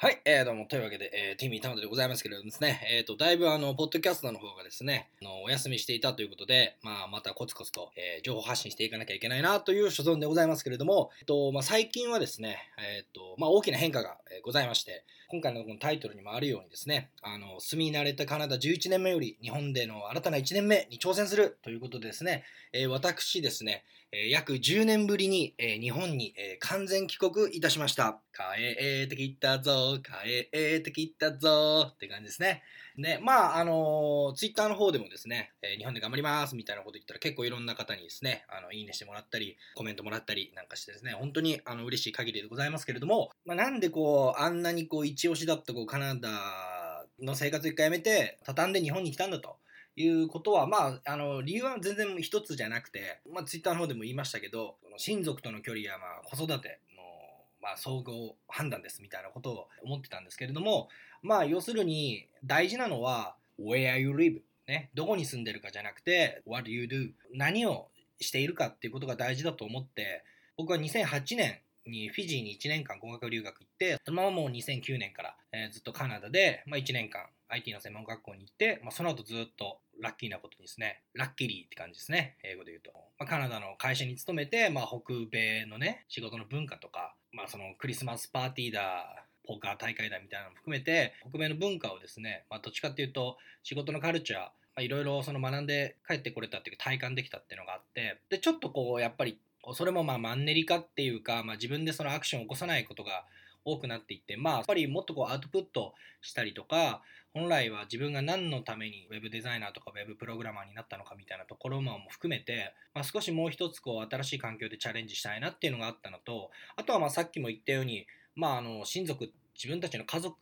はい、えー、どうも、というわけで、えー、ティミータウンでございますけれどもですね、えーと、だいぶあの、ポッドキャストの方がですね、あのお休みしていたということで、まあ、またコツコツと、えー、情報発信していかなきゃいけないなという所存でございますけれども、えっと、まあ、最近はですね、えっと、まあ、大きな変化が、え、ございまして、今回のこのタイトルにもあるようにですね、あの、住み慣れたカナダ11年目より、日本での新たな1年目に挑戦するということでですね、え、私ですね、え約10年ぶりに、え日本に、え完全帰国いたしました。帰ってきたぞ、帰ってきたぞって感じですね。で、まあ、あのツイッターの方でもですね、え日本で頑張りますみたいなこと言ったら結構いろんな方にですね、あの、いいねしてもらったり、コメントもらったりなんかしてですね、本当にあの嬉しい限りでございますけれども、まあ、なんでこう、あんなにこう、一押しだったこう、カナダの生活一回やめて、畳んで日本に来たんだと。いうことは、まあ、あの、理由は全然一つじゃなくて、まあ、ツイッターの方でも言いましたけど、親族との距離や、まあ、子育ての、まあ、総合判断ですみたいなことを思ってたんですけれども、まあ、要するに、大事なのは、where you live。ね、どこに住んでるかじゃなくて、what you do。何をしているかっていうことが大事だと思って、僕は2008年にフィジーに1年間語学留学行って、そのままもう2009年から、えー、ずっとカナダで、まあ、1年間 IT の専門学校に行って、まあ、その後ずっとラッキーなことにですね、 luckily って感じですね、英語で言うと。まあ、カナダの会社に勤めて、まあ、北米のね、仕事の文化とか、まあ、そのクリスマスパーティーだ、ポーカー大会だみたいなのも含めて、北米の文化をですね、まあ、どっちかっていうと、仕事のカルチャー、いろいろその学んで帰ってこれたっていうか体感できたっていうのがあって、で、ちょっとこう、やっぱり、それもまあマンネリ化っていうか、まあ、自分でそのアクションを起こさないことが多くなっていって、まあ、やっぱりもっとこうアウトプットしたりとか、本来は自分が何のために web デザイナーとか web プログラマーになったのかみたいなところも含めて、まあ、少しもう一つこう新しい環境でチャレンジしたいなっていうのがあったのと、あとはまあさっきも言ったように、まあ、あの親族、自分たちの家族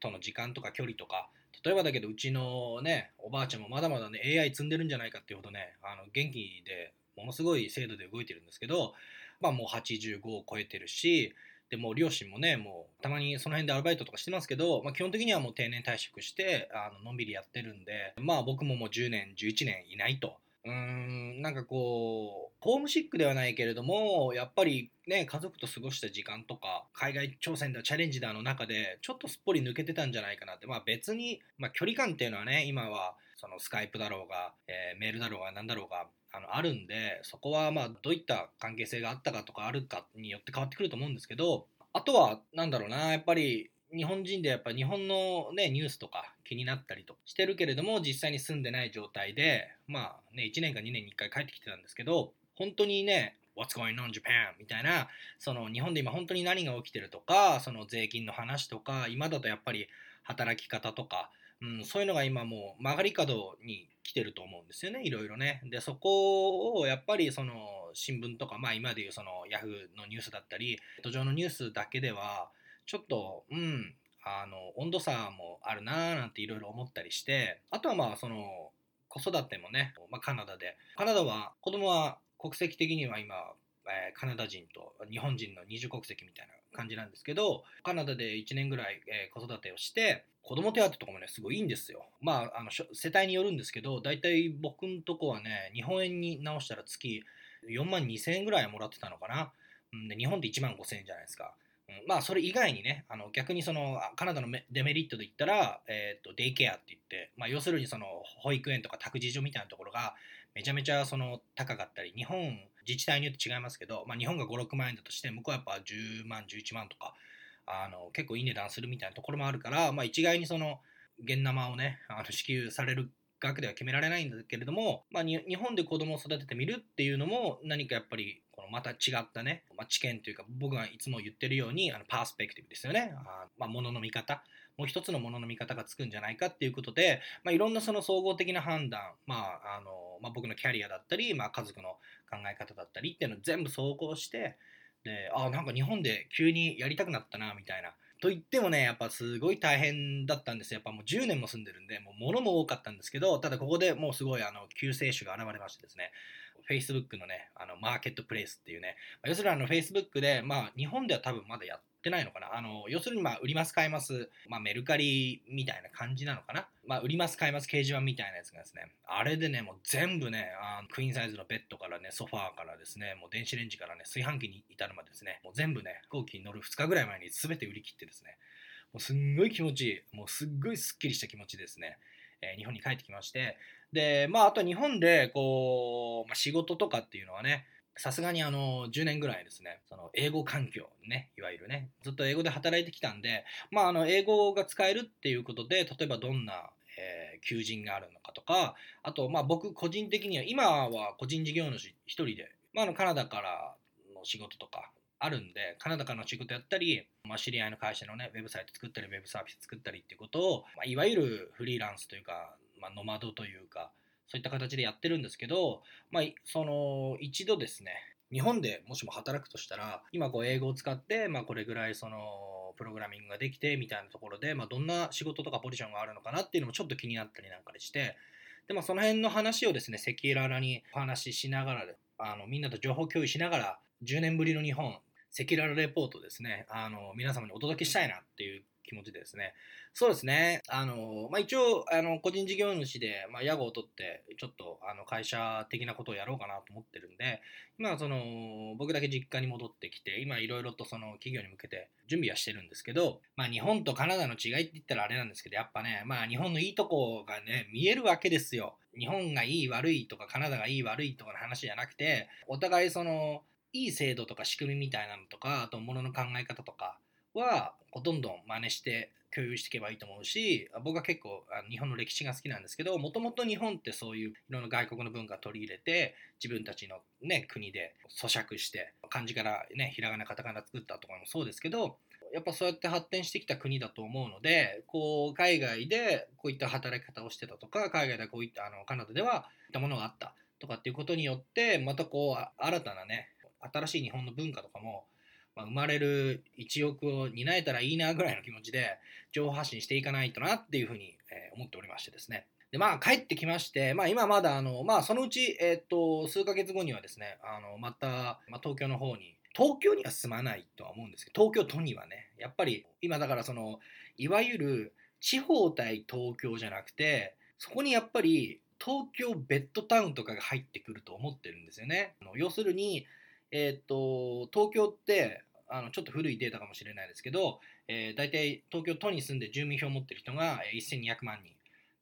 との時間とか距離とか、例えばだけどうちのね、おばあちゃんもまだまだね、AI 積んでるんじゃないかっていうほどね、あの元気でものすごい精度で動いてるんですけど、まあもう85を超えてるし、でも両親もね、もうたまにその辺でアルバイトとかしてますけど、まあ、基本的にはもう定年退職してあののんびりやってるんで、まあ僕ももう10年、11年いないと。うーん、なんかこう、ホームシックではないけれども、やっぱりね、家族と過ごした時間とか、海外挑戦だ、チャレンジだの中で、ちょっとすっぽり抜けてたんじゃないかなって。まあ別に、まあ距離感っていうのはね、今は、そのスカイプだろうが、えー、メールだろうが何だろうが、あのあるんでそこはまあどういった関係性があったかとかあるかによって変わってくると思うんですけどあとはなんだろうなやっぱり日本人でやっぱ日本のねニュースとか気になったりとしてるけれども実際に住んでない状態でまあね1年か2年に1回帰ってきてたんですけど本当にね What's going on Japan? みたいなその日本で今本当に何が起きてるとかその税金の話とか今だとやっぱり働き方とかうん、そういうのが今もう曲がり角に来てると思うんですよね、いろいろね。で、そこをやっぱりその新聞とか、まあ今でいうそのヤフーのニュースだったり、途上のニュースだけでは、ちょっと、うん、あの、温度差もあるなーなんていろいろ思ったりして、あとはまあその、子育てもね、まあ、カナダで。カナダは、子供は国籍的には今、え、カナダ人と日本人の二重国籍みたいな感じなんですけど、カナダで1年ぐらい、え、子育てをして、子供手当とかもね、すごいいいんですよ。まあ、あの世帯によるんですけど、大体僕んとこはね、日本円に直したら月4万2千円ぐらいもらってたのかな。うんで日本で1万5千円じゃないですか。うん、まあ、それ以外にね、あの逆にそのカナダのデメリットで言ったら、えーと、デイケアって言って、まあ、要するにその保育園とか託児所みたいなところがめちゃめちゃその高かったり、日本自治体によって違いますけど、まあ、日本が5、6万円だとして、向こうはやっぱ10万、11万とか、あの結構いい値段するみたいなところもあるから、まあ、一概にその現生をねあの支給される額では決められないんだけれども、まあ、日本で子供を育ててみるっていうのも何かやっぱりまた違ったね、まあ、知見というか僕がいつも言ってるようにあのパースペクティブですよね。あ、まあ、ものの見方もう一つのものの見方がつくんじゃないかっていうことで、まあ、いろんなその総合的な判断、まああのまあ、僕のキャリアだったり、まあ、家族の考え方だったりっていうのを全部総合してであなんか日本で急にやりたくなったなみたいな。と言ってもね、やっぱすごい大変だったんです。やっぱもう10年も住んでるんで、もう物も多かったんですけど、ただここでもうすごいあの救世主が現れましてですね、Facebook のね、あのマーケットプレイスっていうね、ま要するにあの Facebook で、まあ日本では多分まだやってってないのかな？あの、要するに、まあ、売ります、買います、まあ、メルカリみたいな感じなのかな？まあ、売ります、買います、掲示板みたいなやつがですね、あれでね、もう全部ね、あクイーンサイズのベッドからね、ソファーからですね、もう電子レンジからね、炊飯器に至るまでですね、もう全部ね、飛行機に乗る2日ぐらい前に全て売り切ってですね、もうすんごい気持ちいい。もうすっごいすっきりした気持ちですね、えー、日本に帰ってきまして。でまああと日本でこう、まあ、仕事とかっていうのはねさすがにあの10年ぐらいですね。その英語環境ねいわゆるね。ずっと英語で働いてきたんでまああの英語が使えるっていうことで例えばどんなえー、求人があるのかとかあと、まあ、僕個人的には今は個人事業主一人で、まあ、あのカナダからの仕事とかあるんでカナダからの仕事やったり、まあ、知り合いの会社のねウェブサイト作ったりウェブサービス作ったりっていうことを、まあ、いわゆるフリーランスというか、まあ、ノマドというかそういった形でやってるんですけど、まあ、その一度ですね日本でもしも働くとしたら今こう英語を使って、まあ、これぐらいそのプログラミングができてみたいなところで、まあ、どんな仕事とかポジションがあるのかなっていうのもちょっと気になったりなんかでしてで、まあ、その辺の話をですね赤裸々にお話ししながらあのみんなと情報共有しながら10年ぶりの日本赤裸々レポートですねあの皆様にお届けしたいなっていう気持ちでですね。そうですね。あの、まあ、一応、あの、個人事業主で、まあ、屋号を取って、ちょっと、あの、会社的なことをやろうかなと思ってるんで、今、その、僕だけ実家に戻ってきて、今、いろいろとその、企業に向けて準備はしてるんですけど、まあ、日本とカナダの違いって言ったらあれなんですけど、やっぱね、まあ、日本のいいとこがね、見えるわけですよ。日本がいい悪いとか、カナダがいい悪いとかの話じゃなくて、お互いその、いい制度とか仕組みみたいなのとか、あと物の考え方とか、はどんどん真似して共有していけばいいと思うし僕は結構日本の歴史が好きなんですけどもともと日本ってそういういろんな外国の文化を取り入れて自分たちの、ね、国で咀嚼して漢字からねひらがなカタカナ作ったとかもそうですけどやっぱそうやって発展してきた国だと思うのでこう海外でこういった働き方をしてたとか海外でこういったあのカナダではこういったものがあったとかっていうことによってまたこう新たなね新しい日本の文化とかもまあ、生まれる一億を担えたらいいなぐらいの気持ちで情報発信していかないとなっていうふうに、え思っておりましてですね。で、まあ帰ってきまして、まあ今まだあの、まあそのうち、えっ、と、数ヶ月後にはですね、あの、また、まあ、東京の方に、東京には住まないとは思うんですけど、東京都にはね、やっぱり今だからその、いわゆる地方対東京じゃなくて、そこにやっぱり東京ベッドタウンとかが入ってくると思ってるんですよね。要するに、えっ、と、東京ってあのちょっと古いデータかもしれないですけど、えー、大体東京都に住んで住民票を持ってる人が1200万人。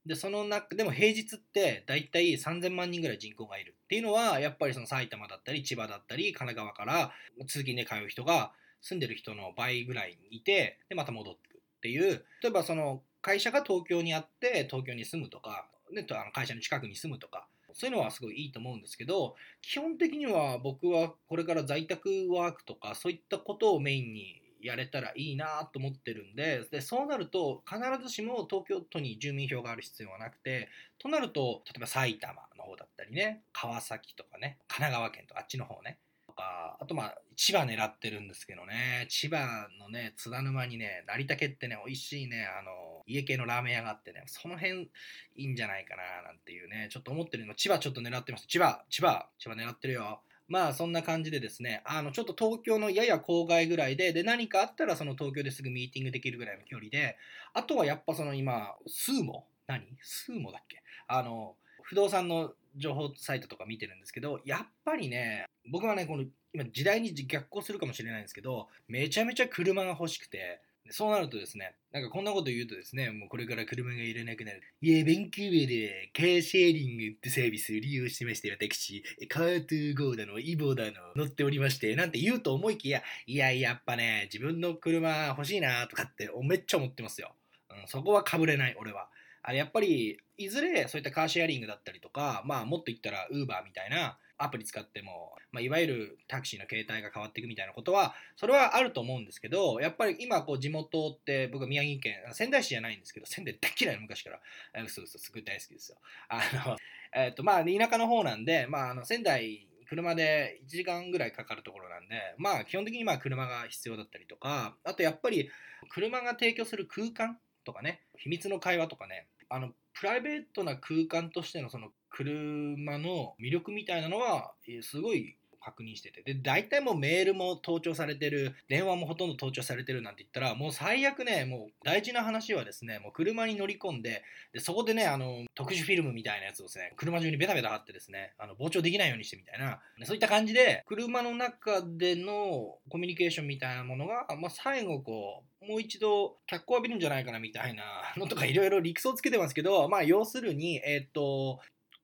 で、その中、でも平日って大体3000万人ぐらい人口がいるっていうのは、やっぱりその埼玉だったり千葉だったり神奈川から通勤で通う人が住んでる人の倍ぐらいいて、で、また戻ってくっていう、例えばその会社が東京にあって東京に住むとか、ね、あの会社の近くに住むとか、そういうのはすごいいいと思うんですけど、基本的には僕はこれから在宅ワークとかそういったことをメインにやれたらいいなと思ってるんででそうなると必ずしも東京都に住民票がある必要はなくてとなると例えば埼玉の方だったりね川崎とかね神奈川県とかあっちの方ねか、あとまあ、千葉狙ってるんですけどね、千葉のね、津田沼にね、成田家ってね、美味しいね、あの、家系のラーメン屋があってね、その辺いいんじゃないかな、なんていうね、ちょっと思ってるの、千葉ちょっと狙ってます。千葉、千葉、千葉狙ってるよ。まあそんな感じでですね、あのちょっと東京のやや郊外ぐらいで、で何かあったらその東京ですぐミーティングできるぐらいの距離で、あとはやっぱその今、スーモ何？スーモだっけ？あの、不動産の情報サイトとか見てるんですけど、やっぱりね、僕はね、この今時代に逆行するかもしれないんですけど、めちゃめちゃ車が欲しくて、そうなるとですね、なんかこんなこと言うとですね、もうこれから車がいらなくなる。いや、バンクーバーでカーシェアリングってサービスを利用してまして、私、カートゥーゴーだの、イボだの、乗っておりまして、なんて言うと思いきや、いや、やっぱね、自分の車欲しいなとかってめっちゃ思ってますよ。うん、そこはかぶれない、俺は。あれやっぱりいずれそういったカーシェアリングだったりとか、まあ、もっと言ったらウーバーみたいなアプリ使っても、まあ、いわゆるタクシーの形態が変わっていくみたいなことはそれはあると思うんですけどやっぱり今こう地元って僕宮城県仙台市じゃないんですけど仙台大嫌いの昔から。そうそうすごい大好きですよ。あの、えーとまあ、田舎の方なんで、まあ、あの仙台車で1時間ぐらいかかるところなんで、まあ基本的にまあ車が必要だったりとか、あとやっぱり車が提供する空間とかね、秘密の会話とかね、あの、プライベートな空間としてのその車の魅力みたいなのは、すごい確認してて。で大体もうメールも盗聴されてる。電話もほとんど盗聴されてるなんて言ったらもう最悪ねもう大事な話はですねもう車に乗り込んででそこでねあの特殊フィルムみたいなやつをですね車中にベタベタ貼ってですねあの膨張できないようにしてみたいな。そういった感じで車の中でのコミュニケーションみたいなものが、まあ、最後こうもう一度脚光浴びるんじゃないかなみたいなのとかいろいろ理屈をつけてますけど、まあ要するに、えっ、と、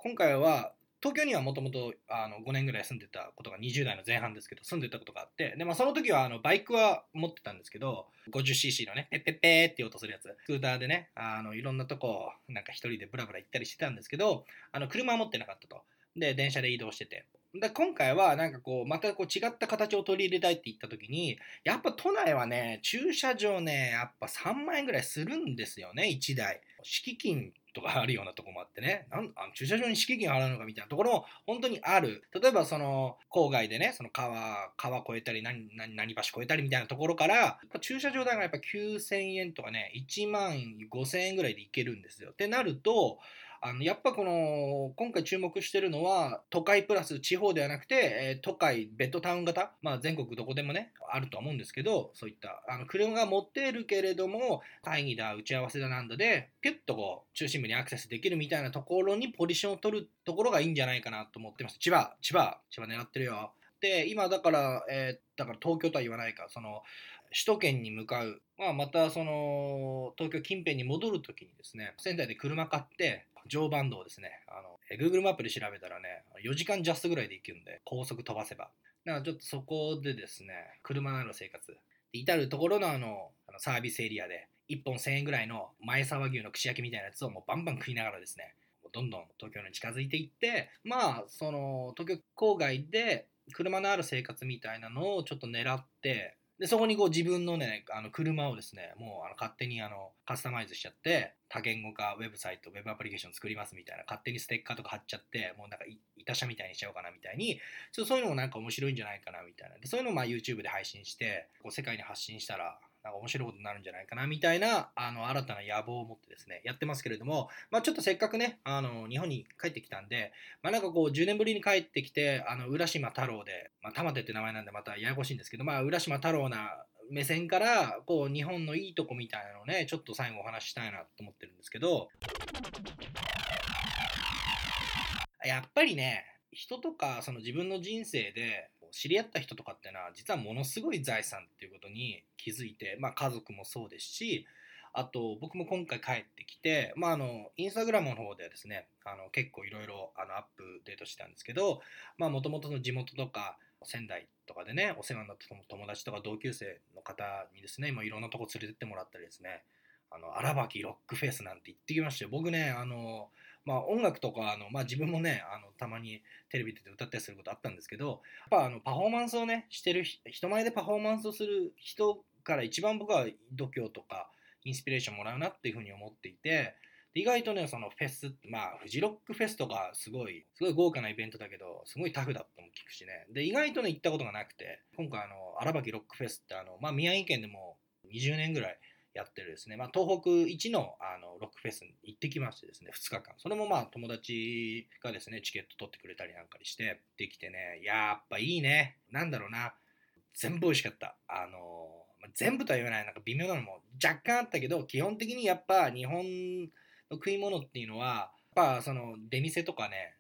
今回は東京にはもともと5年ぐらい住んでたことが20代の前半ですけど住んでたことがあってで、まあ、その時はあのバイクは持ってたんですけど 50cc のねペッペッペーって音するやつ。スクーターでねあのいろんなとこなんか一人でブラブラ行ったりしてたんですけどあの車は持ってなかったと。で電車で移動してて。で今回はなんかこうまたこう違った形を取り入れたいって言った時にやっぱ都内はね駐車場ねやっぱ3万円ぐらいするんですよね1台。敷金とかあるようなとこもあってね。なんあの駐車場に敷金払うのかみたいなところも本当にある。例えばその郊外でねその川川越えたり何何何橋越えたりみたいなところから駐車場代がやっぱ9000円とかね1万5000円ぐらいで行けるんですよ。ってなるとあのやっぱこの今回注目してるのは都会プラス地方ではなくて、えー、都会ベッドタウン型、まあ、全国どこでもねあると思うんですけどそういったあの車が持っているけれども会議だ打ち合わせだなんだでピュッとこう中心部にアクセスできるみたいなところにポジションを取るところがいいんじゃないかなと思ってます。千葉千葉千葉狙ってるよ。で今だから、えー、だから東京とは言わないかその首都圏に向かう、まあ、またその東京近辺に戻るときにですね仙台で車買って常磐道ですね。あの Google マップで調べたらね4時間ジャストぐらいで行くんで高速飛ばせば。だからちょっとそこでですね車なの生活。至る所のあのサービスエリアで1本1000円ぐらいの前沢牛の串焼きみたいなやつをもうバンバン食いながらですねどんどん東京に近づいていってまあその東京郊外で車のある生活みたいなのをちょっと狙ってで、そこにこう自分のね、あの車をですね、もうあの勝手にあのカスタマイズしちゃって、多言語化ウェブサイト、ウェブアプリケーション作りますみたいな、勝手にステッカーとか貼っちゃって、もうなんかい、いた車みたいにしちゃおうかなみたいに、ちょっとそういうのもなんか面白いんじゃないかなみたいな。でそういうのをまあ YouTube で配信して、こう世界に発信したら、なんか面白いことになるんじゃないかなみたいなあの新たな野望を持ってですねやってますけれども、まあ、ちょっとせっかくねあの日本に帰ってきたんで、まあ、なんかこう10年ぶりに帰ってきてあの浦島太郎で、まあ、玉手って名前なんでまたややこしいんですけど、まあ、浦島太郎な目線からこう日本のいいとこみたいなのをねちょっと最後お話ししたいなと思ってるんですけど。やっぱりね人とかその自分の人生で知り合った人とかっていうのは実はものすごい財産っていうことに気づいて、まあ、家族もそうですしあと僕も今回帰ってきて、まあ、あのインスタグラムの方ではですねあの結構いろいろアップデートしてたんですけどもともとの地元とか仙台とかでねお世話になった友達とか同級生の方にですねいろんなとこ連れてってもらったりですねあの荒垣ロックフェスなんて行ってきましたよ僕ねあのまあ、音楽とかあの、まあ、自分もねあのたまにテレビで歌ったりすることあったんですけどやっぱあのパフォーマンスをねしてる人前でパフォーマンスをする人から一番僕は度胸とかインスピレーションもらうなっていうふうに思っていて意外とね、そのフェス、まあ、フジロックフェスとか、すごい、すごい豪華なイベントだけど、すごいタフだとも聞くしね。で、意外とね、行ったことがなくて、今回、あの、荒垣ロックフェスって、あの、まあ、宮城県でも20年ぐらいやってるですね、まあ、東北一のあのロックフェスに行ってきましてですね、2日間。それもまあ、友達がですね、チケット取ってくれたりなんかにして、できてね、やっぱいいね。なんだろうな。全部美味しかった。あの、全部とは言わない、なんか微妙なのも若干あったけど、基本的にやっぱ日本の食い物っていうのは、やっぱその出店とかね、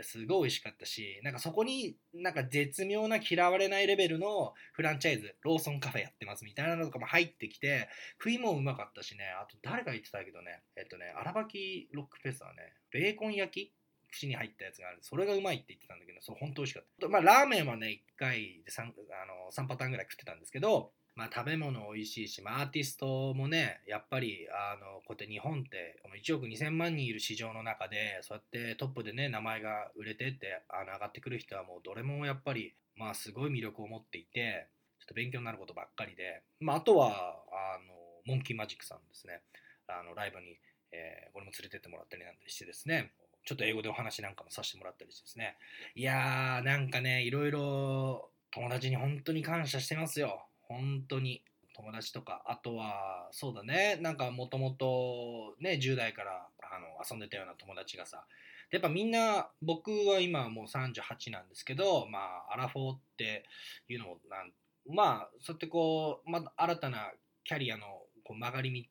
ですごい美味しかったし、なんかそこになんか絶妙な嫌われないレベルのフランチャイズ、ローソンカフェやってますみたいなのとかも入ってきて、食いもうまかったしね、あと誰が言ってたけどね、えっとね、荒垣ロックフェスはね、ベーコン焼き串に入ったやつがあるそれがうまいって言ってたんだけど、そう、本当美味しかった。まあ、ラーメンはね、1回で 3, あの3パターンぐらい食ってたんですけど、まあ、食べ物美味しいし、まあ、アーティストもねやっぱりあのこうやって日本って1億2000万人いる市場の中でそうやってトップでね名前が売れてってあの上がってくる人はもうどれもやっぱり、まあ、すごい魅力を持っていてちょっと勉強になることばっかりで、まあ、あとはあのモンキーマジックさんですね。あのライブに、えー、これも連れてってもらったりなんしてですね。ちょっと英語でお話なんかもさせてもらったりしてですね。いやーなんかねいろいろ友達に本当に感謝してますよ。本当に友達とかあとはそうだねなんかもともとね10代からあの遊んでたような友達がさやっぱみんな僕は今もう38なんですけどまあアラフォーっていうのもなんまあそうやってこう、まあ、新たなキャリアのこう曲がり道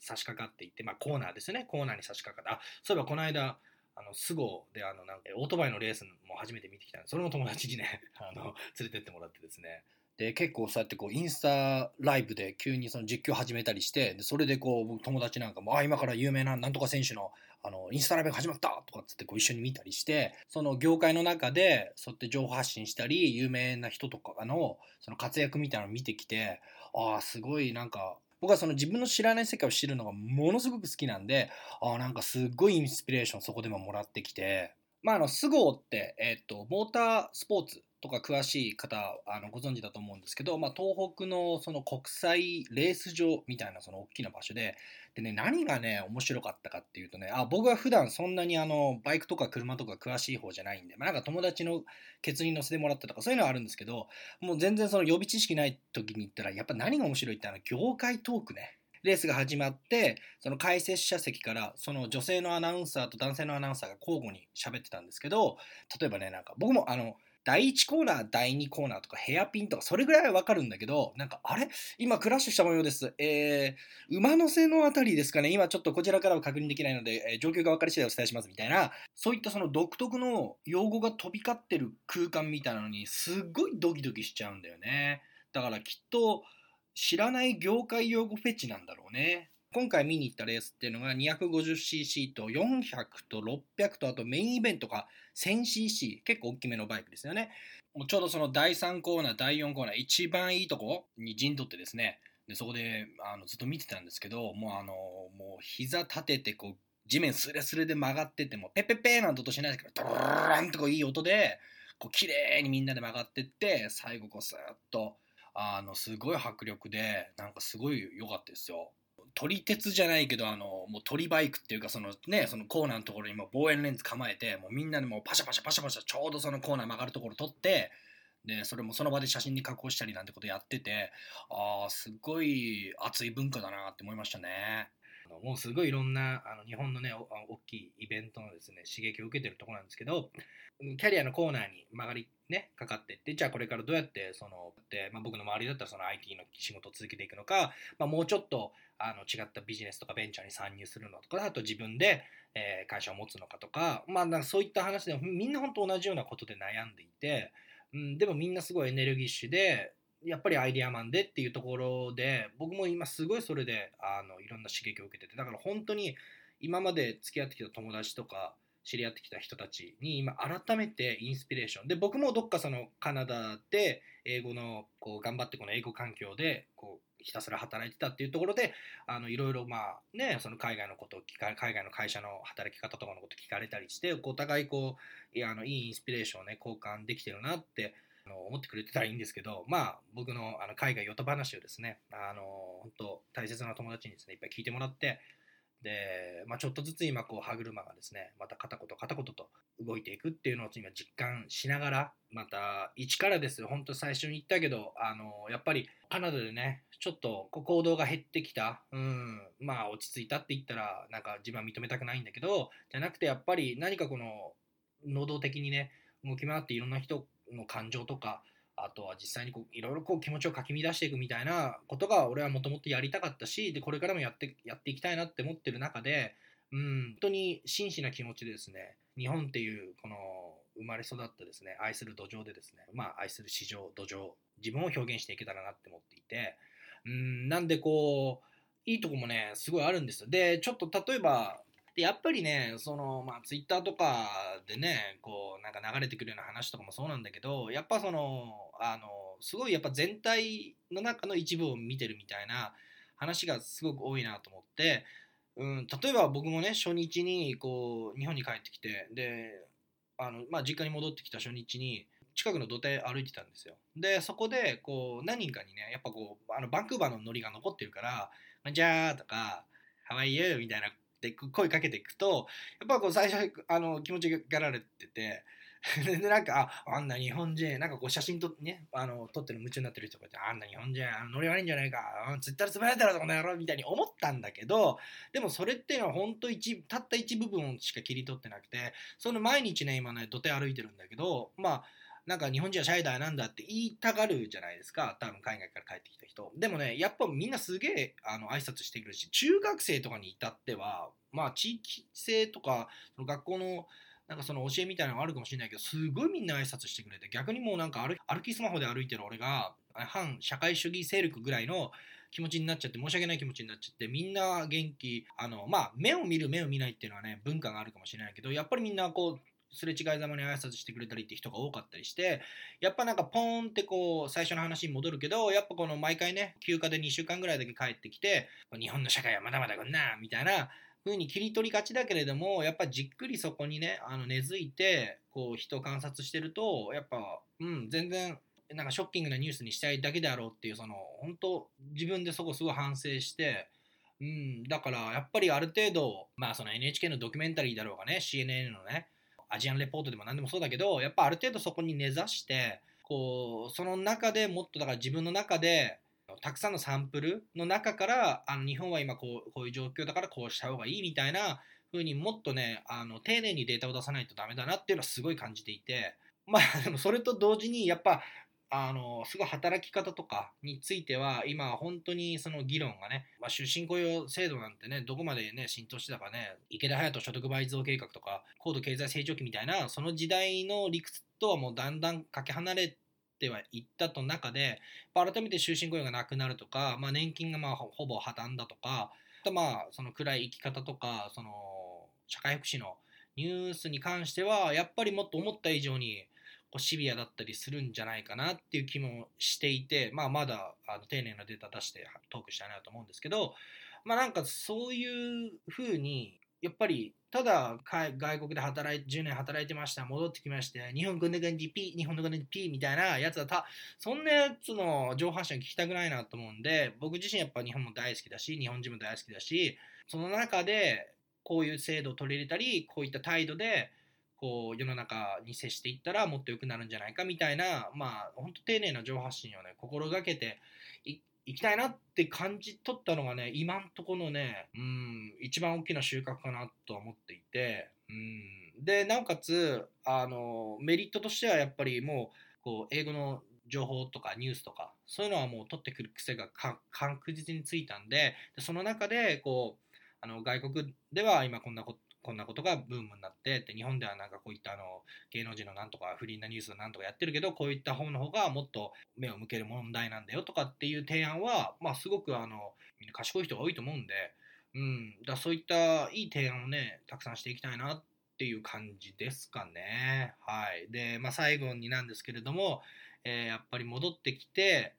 差し掛かっていって、まあ、コーナーですねコーナーに差し掛かってあそういえばこの間あの、スゴで、あの、なんか、オートバイのレースも初めて見てきたんで、それも友達にね、あの、連れてってもらってですね。で、結構そうやってこう、インスタライブで急にその実況始めたりして、で、それでこう、友達なんかも、あ、今から有名ななんとか選手の、あの、インスタライブが始まったとかっつってこう一緒に見たりして、その業界の中で、そうやって情報発信したり、有名な人とかの、その活躍みたいなのを見てきて、ああ、すごいなんか、僕はその自分の知らない世界を知るのがものすごく好きなんで、あ、なんかすっごいインスピレーションそこでももらってきて、まあ、あの、スゴーって、えっ、と、モータースポーツとか詳しい方あのご存知だと思うんですけど、まあ、東北のその国際レース場みたいなその大きな場所でで、ね、何がね面白かったかっていうとねあ僕は普段そんなにあのバイクとか車とか詳しい方じゃないんで、まあ、なんか友達のケツに乗せてもらったとかそういうのはあるんですけどもう全然その予備知識ない時に言ったらやっぱ何が面白いってあの業界トークね。レースが始まってその解説者席からその女性のアナウンサーと男性のアナウンサーが交互に喋ってたんですけど例えばねなんか僕もあの第1コーナー、第2コーナーとかヘアピンとか、それぐらいはわかるんだけど、なんか、あれ？今クラッシュした模様です。えー、馬の背のあたりですかね今ちょっとこちらからは確認できないので、えー、状況が分かり次第お伝えしますみたいな、そういったその独特の用語が飛び交ってる空間みたいなのに、すっごいドキドキしちゃうんだよね。だからきっと、知らない業界用語フェチなんだろうね。今回見に行ったレースっていうのが 250cc と400と600とあとメインイベントが 1000cc 結構大きめのバイクですよね。ちょうどその第3コーナー第4コーナー一番いいとこに陣取ってですね。でそこであのずっと見てたんですけどもうあのもう膝立ててこう地面スレスレで曲がっててもペペペーなんて音しないですけどドルランとこういい音でこう綺麗にみんなで曲がってって最後こうスーッとあのすごい迫力でなんかすごい良かったですよ。撮り鉄じゃないけど、あの、もう撮りバイクっていうか、そのね、そのコーナーのところにも望遠レンズ構えて、もうみんなでもうパシャパシャパシャパシャ、ちょうどそのコーナー曲がるところ撮って、で、それもその場で写真に加工したりなんてことやってて、ああ、すごい熱い文化だなって思いましたね。もすごいいろんなあの日本のね大きいイベントのですね刺激を受けてるところなんですけどキャリアのコーナーに曲がりねかかっていってじゃあこれからどうやってそので、ま、僕の周りだったらその IT の仕事を続けていくのか、ま、もうちょっとあの違ったビジネスとかベンチャーに参入するのとかあと自分で、え、会社を持つのかとか,、まあ、なんかそういった話でみんな本当同じようなことで悩んでいて、うん、でもみんなすごいエネルギッシュでやっぱりアイデアマンでっていうところで僕も今すごいそれであのいろんな刺激を受けててだから本当に今まで付き合ってきた友達とか知り合ってきた人たちに今改めてインスピレーション。で僕もどっかそのカナダで英語のこう頑張ってこの英語環境でこうひたすら働いてたっていうところであのいろいろまあねその海外のことを聞か海外の会社の働き方とかのこと聞かれたりしてお互いこういやあのいいインスピレーションをね交換できてるなってあの思ってくれてたらいいんですけどまあ僕のあの海外ヨタ話をですねあの本当大切な友達にですねいっぱい聞いてもらってで、まあ、ちょっとずつ今こう歯車がですねまた片言片言と動いていくっていうのを今実感しながらまた一からです本当最初に言ったけどあのやっぱりカナダでねちょっと行動が減ってきた、うん、まあ落ち着いたって言ったらなんか自分は認めたくないんだけどじゃなくてやっぱり何かこの能動的にね動き回っていろんな人の感情とかあとは実際にこういろいろこう気持ちをかき乱していくみたいなことが俺はもともとやりたかったしでこれからもやってやっていきたいなって思ってる中で、うん、本当に真摯な気持ちでですね。日本っていうこの生まれ育ったですね愛する土壌でですねまあ愛する市場土壌自分を表現していけたらなって思っていてうんなんでこういいとこもねすごいあるんですよ。でちょっと例えばでやっぱりねそのまあツイッターとかでねこうなんか流れてくるような話とかもそうなんだけどやっぱそのあのすごいやっぱ全体の中の一部を見てるみたいな話がすごく多いなと思って、うん、例えば僕もね初日にこう日本に帰ってきてであの、まあ、実家に戻ってきた初日に近くの土手歩いてたんですよでそこでこう何人かにねやっぱこうあのバンクーバーのノリが残ってるから「じゃあ」とか「How are you?」みたいなで声かけていくとやっぱこう最初あの気持ちがられてて でなんかああんな日本人なんかこう写真とねあの撮ってる夢中になってる人がいてあんな日本人あのノリ悪いんじゃないかツイッターでつぶやいたらこの野郎みたいに思ったんだけどでもそれっていうのは本当一たった一部分しか切り取ってなくてその毎日ね今ね土手歩いてるんだけどまあなんか日本人はシャイだなんだって言いたがるじゃないですか。多分海外から帰ってきた人。でもねやっぱみんなすげえあの挨拶してくるし中学生とかに至ってはまあ地域性とかその学校のなんかその教えみたいなのがあるかもしれないけどすごいみんな挨拶してくれて逆にもうなんか歩歩きスマホで歩いてる俺が反社会主義勢力ぐらいの気持ちになっちゃって申し訳ない気持ちになっちゃってみんな元気あのまあ目を見る目を見ないっていうのはね文化があるかもしれないけどやっぱりみんなこうすれ違いざまに挨拶してくれたりって人が多かったりしてやっぱなんかポーンってこう最初の話に戻るけどやっぱこの毎回ね休暇で2週間ぐらいだけ帰ってきて日本の社会はまだまだこんなみたいな風に切り取りがちだけれどもやっぱじっくりそこにねあの根付いてこう人を観察してるとやっぱうん全然なんかショッキングなニュースにしたいだけであろうっていうその本当自分でそこすごい反省してうん、だからやっぱりある程度、まあその NHK のドキュメンタリーだろうがね、CNN のね、アジアンレポートでも何でもそうだけど、やっぱある程度そこに根ざして、こう、その中でもっとだから自分の中で、たくさんのサンプルの中からあの日本は今こうこういう状況だからこうした方がいいみたいな風にもっとねあの丁寧にデータを出さないとダメだなっていうのはすごい感じていて。まあでもそれと同時にやっぱあのすごい働き方とかについては今本当にその議論がね、まあ、終身雇用制度なんてねどこまでね浸透してたかね池田隼人所得倍増計画とか高度経済成長期みたいなその時代の理屈とはもうだんだんかけ離れてはいったと中で改めて終身雇用がなくなるとか、まあ、年金がまあほぼ破綻だとかあとまあその暗い生き方とかその社会福祉のニュースに関してはやっぱりもっと思った以上にこうシビアだったりするんじゃないかなっていう気もしていて、まあ、まだあの丁寧なデータ出してトークしたいなと思うんですけど、まあ、なんかそういうふうにやっぱりただ外国で働い10年働いてました戻ってきまして日本軍で軍事 P 日本の軍で P みたいなやつはたそんなやつの上半身聞きたくないなと思うんで僕自身やっぱ日本も大好きだし日本人も大好きだしその中でこういう制度を取り入れたりこういった態度でこう世の中に接していったらもっと良くなるんじゃないかみたいなまあ本当丁寧な情報発信をね心がけていきたいなって感じ取ったのがね今んとこのねうん一番大きな収穫かなと思っていてうん。でなおかつあのメリットとしてはやっぱりもうこう英語の情報とかニュースとかそういうのはもう取ってくる癖が確実についたんでその中でこうあの外国では今こんなことこんなことがブームになってって日本ではなんかこういったあの芸能人のなんとか不倫なニュースなんとかやってるけどこういった方の方がもっと目を向ける問題なんだよとかっていう提案はまあすごくあの賢い人が多いと思うんで、うん、だそういったいい提案をねたくさんしていきたいなっていう感じですかね。はい。で、まあ最後になんですけれども、えー、やっぱり戻ってきて、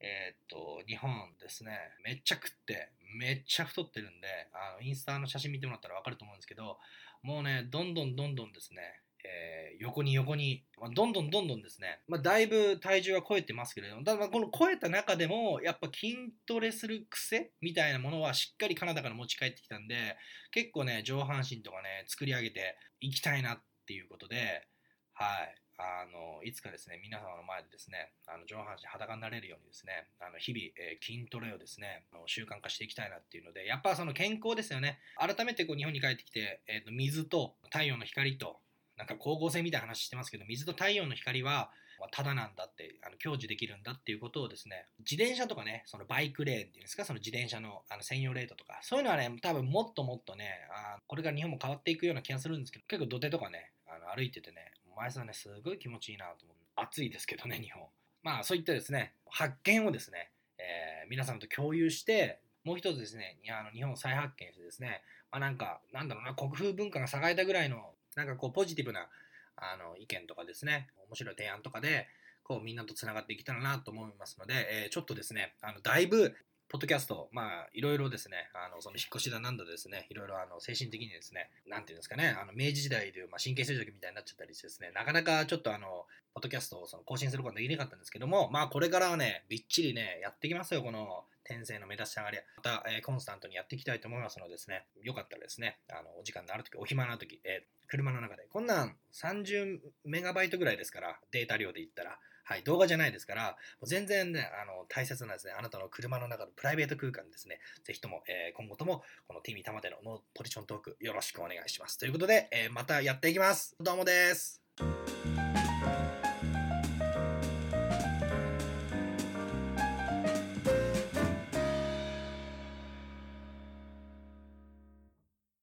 えー、っと、日本ですね、めっちゃ食って、めっちゃ太ってるんで、あのインスタの写真見てもらったら分かると思うんですけど、もうね、どんどんどんどんですね、えー、横に横に、まあ、どんどんどんどんですね、まあ、だいぶ体重は超えてますけれども、ただこの超えた中でも、やっぱ筋トレする癖みたいなものはしっかりカナダから持ち帰ってきたんで、結構ね、上半身とかね、作り上げていきたいなっていうことで、はい。あのいつかですね、皆様の前でですね、あの上半身裸になれるようにですね、あの日々、えー、筋トレをですね、あの習慣化していきたいなっていうので、やっぱその健康ですよね。改めてこう日本に帰ってきて、えーと、水と太陽の光と、なんか光合成みたいな話してますけど、水と太陽の光は、ただなんだってあの享受できるんだっていうことをですね自転車とかねそのバイクレーンっていうんですかその自転車のあの専用レートとかそういうのはね多分もっともっとねあこれから日本も変わっていくような気がするんですけど結構土手とかねあの歩いててね前さんね、すごい気持ちいいなと思う。暑いですけどね、日本。まあ、そういったですね、発見をですね、えー、皆さんと共有して、もう一つですね、あの日本を再発見してですね、まあ、なんか、なんだろうな、国風文化が栄えたぐらいの、なんかこう、ポジティブなあの意見とかですね、面白い提案とかで、こうみんなとつながっていけたらなと思いますので、えー、ちょっとですね、あのだいぶポッドキャスト、まあ、いろいろですね、あの、その引っ越しだなんだですね、いろいろあの、精神的にですね、なんていうんですかね、あの、明治時代でいう、まあ、神経衰弱みたいになっちゃったりしてですね、なかなかちょっとあの、ポッドキャストをその更新することができなかったんですけども、まあ、これからはね、びっちりね、やっていきますよ、この、転生の目立ち上がり、また、えー、コンスタントにやっていきたいと思いますのでですね、よかったらですね、あの、お時間のあるとき、お暇なとき、えー、車の中で、こんなん30メガバイトぐらいですから、データ量で言ったら、はい、動画じゃないですから、全然ね、あの、大切なですね、あなたの車の中のプライベート空間ですね、ぜひとも、えー、今後とも、このティミ玉でのノーポジショントーク、よろしくお願いします。ということで、えー、またやっていきます。どうもです。